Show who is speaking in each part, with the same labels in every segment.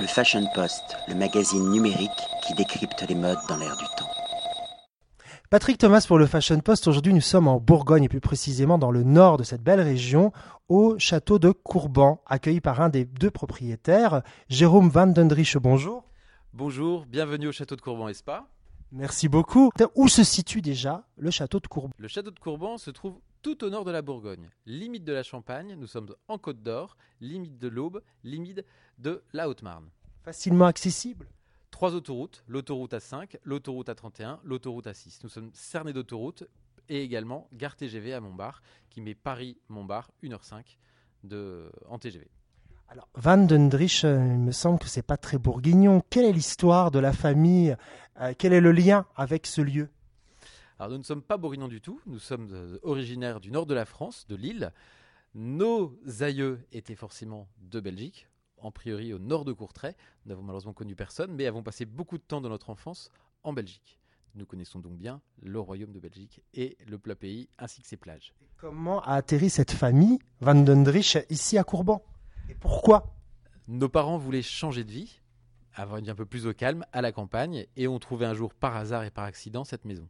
Speaker 1: Le Fashion Post, le magazine numérique qui décrypte les modes dans l'air du temps.
Speaker 2: Patrick Thomas pour le Fashion Post. Aujourd'hui, nous sommes en Bourgogne et plus précisément dans le nord de cette belle région, au château de Courban, accueilli par un des deux propriétaires, Jérôme Van Dendrich. Bonjour.
Speaker 3: Bonjour, bienvenue au château de Courban et Spa.
Speaker 2: Merci beaucoup. Où se situe déjà le château de Courban?
Speaker 3: Le château de Courban se trouve tout au nord de la Bourgogne, limite de la Champagne, nous sommes en Côte d'Or, limite de l'Aube, limite de la Haute-Marne.
Speaker 2: Facilement accessible
Speaker 3: Trois autoroutes, l'autoroute A5, l'autoroute A31, l'autoroute A6. Nous sommes cernés d'autoroutes et également gare TGV à Montbard qui met Paris-Montbard 1h05 de, en TGV.
Speaker 2: Alors, Van Dendrich, euh, il me semble que c'est pas très bourguignon. Quelle est l'histoire de la famille euh, Quel est le lien avec ce lieu?
Speaker 3: Alors, nous ne sommes pas bourguignons du tout. Nous sommes euh, originaires du nord de la France, de Lille. Nos aïeux étaient forcément de Belgique, en priori au nord de Courtrai. Nous n'avons malheureusement connu personne, mais avons passé beaucoup de temps de notre enfance en Belgique. Nous connaissons donc bien le royaume de Belgique et le plat pays ainsi que ses plages.
Speaker 2: Comment a atterri cette famille, Van Dendrich, ici à Courban? Et pourquoi?
Speaker 3: Nos parents voulaient changer de vie, avoir une vie un peu plus au calme, à la campagne, et ont trouvé un jour par hasard et par accident cette maison.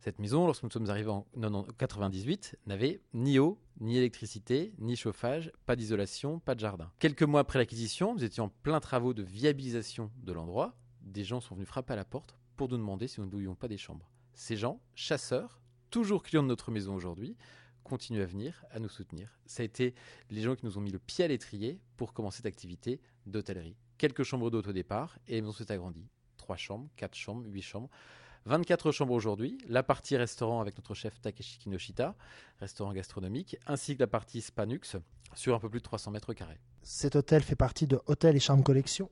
Speaker 3: Cette maison, lorsque nous sommes arrivés en 1998, n'avait ni eau, ni électricité, ni chauffage, pas d'isolation, pas de jardin. Quelques mois après l'acquisition, nous étions en plein travaux de viabilisation de l'endroit. Des gens sont venus frapper à la porte pour nous demander si nous ne voulions pas des chambres. Ces gens, chasseurs, toujours clients de notre maison aujourd'hui, continuent à venir, à nous soutenir. Ça a été les gens qui nous ont mis le pied à l'étrier pour commencer cette activité d'hôtellerie. Quelques chambres d'hôte au départ et la maison s'est agrandie. Trois chambres, quatre chambres, huit chambres. 24 chambres aujourd'hui, la partie restaurant avec notre chef Takeshi Kinoshita, restaurant gastronomique, ainsi que la partie Spanux sur un peu plus de 300 mètres carrés.
Speaker 2: Cet hôtel fait partie de Hôtel et Charme Collection?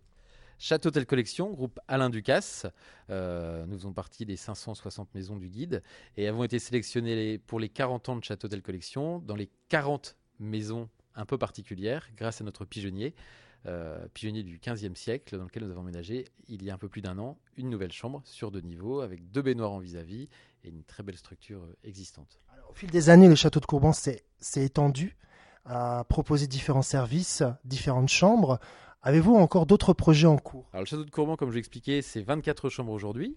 Speaker 3: Château Hôtel Collection, groupe Alain Ducasse. Euh, nous faisons partie des 560 maisons du guide et avons été sélectionnés pour les 40 ans de Château Hôtel Collection dans les 40 maisons un peu particulières grâce à notre pigeonnier. Euh, pigeonnier du 15e siècle, dans lequel nous avons ménagé il y a un peu plus d'un an une nouvelle chambre sur deux niveaux avec deux baignoires en vis-à-vis et une très belle structure euh, existante.
Speaker 2: au fil des années, le château de Courban s'est étendu, a proposé différents services, différentes chambres. Avez-vous encore d'autres projets en cours?
Speaker 3: Alors, le château de Courban, comme je l'ai expliqué, c'est 24 chambres aujourd'hui.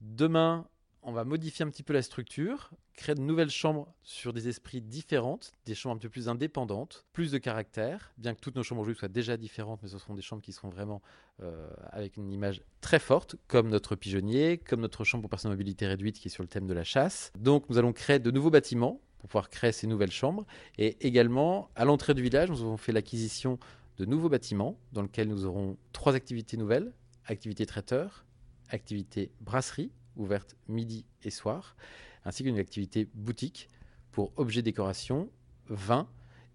Speaker 3: Demain, on va modifier un petit peu la structure, créer de nouvelles chambres sur des esprits différentes, des chambres un peu plus indépendantes, plus de caractère, bien que toutes nos chambres aujourd'hui soient déjà différentes, mais ce seront des chambres qui seront vraiment euh, avec une image très forte, comme notre pigeonnier, comme notre chambre pour personnes à mobilité réduite qui est sur le thème de la chasse. Donc nous allons créer de nouveaux bâtiments pour pouvoir créer ces nouvelles chambres. Et également, à l'entrée du village, nous avons fait l'acquisition de nouveaux bâtiments dans lesquels nous aurons trois activités nouvelles activité traiteur, activité brasserie, ouverte midi et soir, ainsi qu'une activité boutique pour objets décoration, vin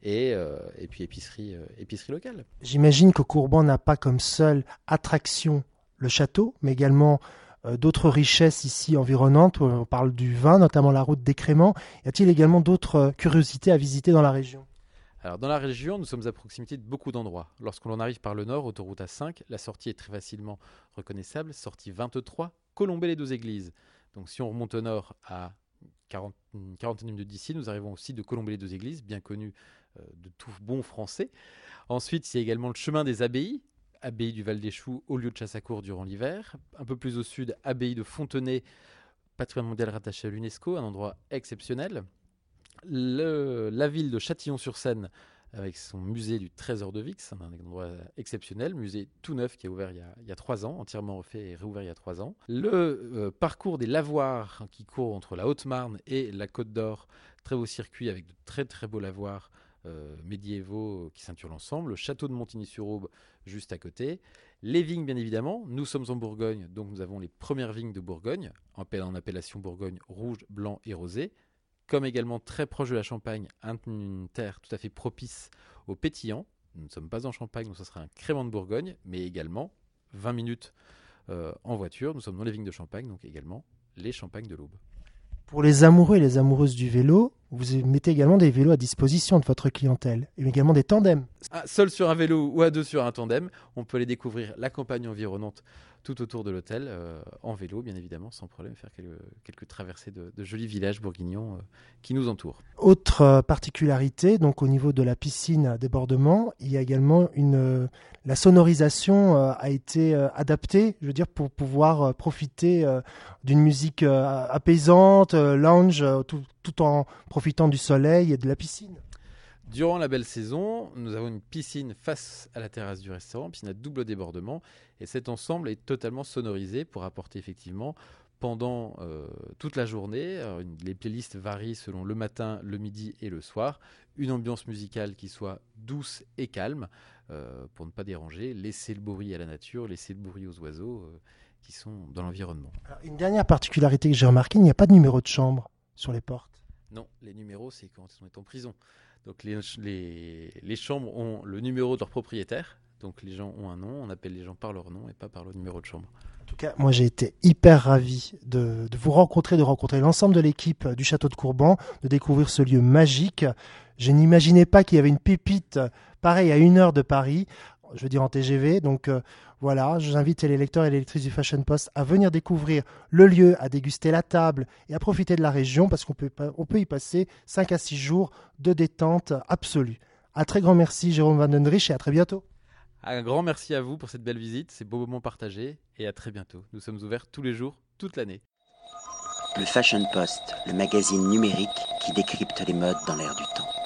Speaker 3: et, euh, et puis épicerie, euh, épicerie locale.
Speaker 2: J'imagine que Courban n'a pas comme seule attraction le château, mais également euh, d'autres richesses ici environnantes. On parle du vin, notamment la route d'Écrément. Y a-t-il également d'autres curiosités à visiter dans la région?
Speaker 3: Alors, dans la région, nous sommes à proximité de beaucoup d'endroits. Lorsqu'on arrive par le nord, autoroute A5, la sortie est très facilement reconnaissable. Sortie 23, Colombey les deux églises. Donc, si on remonte au nord à 40, une quarantaine de d'ici, nous arrivons aussi de Colombey les deux églises, bien connu euh, de tout bon français. Ensuite, il y a également le chemin des abbayes, abbaye du Val des Choux au lieu de cour durant l'hiver. Un peu plus au sud, abbaye de Fontenay, patrimoine mondial rattaché à l'UNESCO, un endroit exceptionnel la ville de Châtillon-sur-Seine, avec son musée du Trésor de Vix, un endroit exceptionnel, musée tout neuf qui a ouvert il y a, trois ans, entièrement refait et réouvert il y a trois ans. Le euh, parcours des lavoirs qui court entre la Haute-Marne et la Côte d'Or, très beau circuit avec de très très beaux lavoirs euh, médiévaux qui ceinturent l'ensemble. Le château de Montigny-sur-Aube juste à côté. Les vignes, bien évidemment. Nous sommes en Bourgogne, donc nous avons les premières vignes de Bourgogne, en appellation Bourgogne rouge, blanc et rosé comme également très proche de la Champagne, une terre tout à fait propice au pétillant. Nous ne sommes pas en Champagne, donc ce sera un crément de Bourgogne, mais également 20 minutes euh, en voiture. Nous sommes dans les vignes de Champagne, donc également les Champagnes de l'Aube.
Speaker 2: Pour les amoureux et les amoureuses du vélo, vous mettez également des vélos à disposition de votre clientèle, et également des tandems.
Speaker 3: Ah, seul sur un vélo ou à deux sur un tandem, on peut aller découvrir la campagne environnante tout autour de l'hôtel, euh, en vélo, bien évidemment, sans problème, faire quelques, quelques traversées de, jolis villages bourguignons euh, qui nous entourent.
Speaker 2: Autre euh, particularité, donc au niveau de la piscine débordement, il y a également une, la sonorisation a été adaptée, je veux dire, pour pouvoir profiter d'une musique apaisante, lounge, tout, tout en profitant du soleil et de la piscine.
Speaker 3: Durant la belle saison, nous avons une piscine face à la terrasse du restaurant, piscine à double débordement, et cet ensemble est totalement sonorisé pour apporter effectivement pendant euh, toute la journée, les playlists varient selon le matin, le midi et le soir, une ambiance musicale qui soit douce et calme euh, pour ne pas déranger, laisser le bruit à la nature, laisser le bruit aux oiseaux euh, qui sont dans l'environnement.
Speaker 2: Une dernière particularité que j'ai remarquée, il n'y a pas de numéro de chambre sur les portes?
Speaker 3: Non, les numéros, c'est quand on est en prison. Donc les, les, chambres ont le numéro de leur propriétaire. Donc les gens ont un nom, on appelle les gens par leur nom et pas par le numéro de chambre.
Speaker 2: En tout cas, moi j'ai été hyper ravi de, de vous rencontrer, de rencontrer l'ensemble de l'équipe du château de Courban, de découvrir ce lieu magique. Je n'imaginais pas qu'il y avait une pépite pareille à une heure de Paris je veux dire en TGV. Donc euh, voilà, j'invite les lecteurs et les lectrices du Fashion Post à venir découvrir le lieu, à déguster la table et à profiter de la région parce qu'on peut, on peut y passer 5 à 6 jours de détente absolue. Un très grand merci Jérôme Van Den et à très bientôt.
Speaker 3: Un grand merci à vous pour cette belle visite, ces beaux moments partagés et à très bientôt. Nous sommes ouverts tous les jours, toute l'année.
Speaker 1: Le Fashion Post, le magazine numérique qui décrypte les modes dans l'air du temps.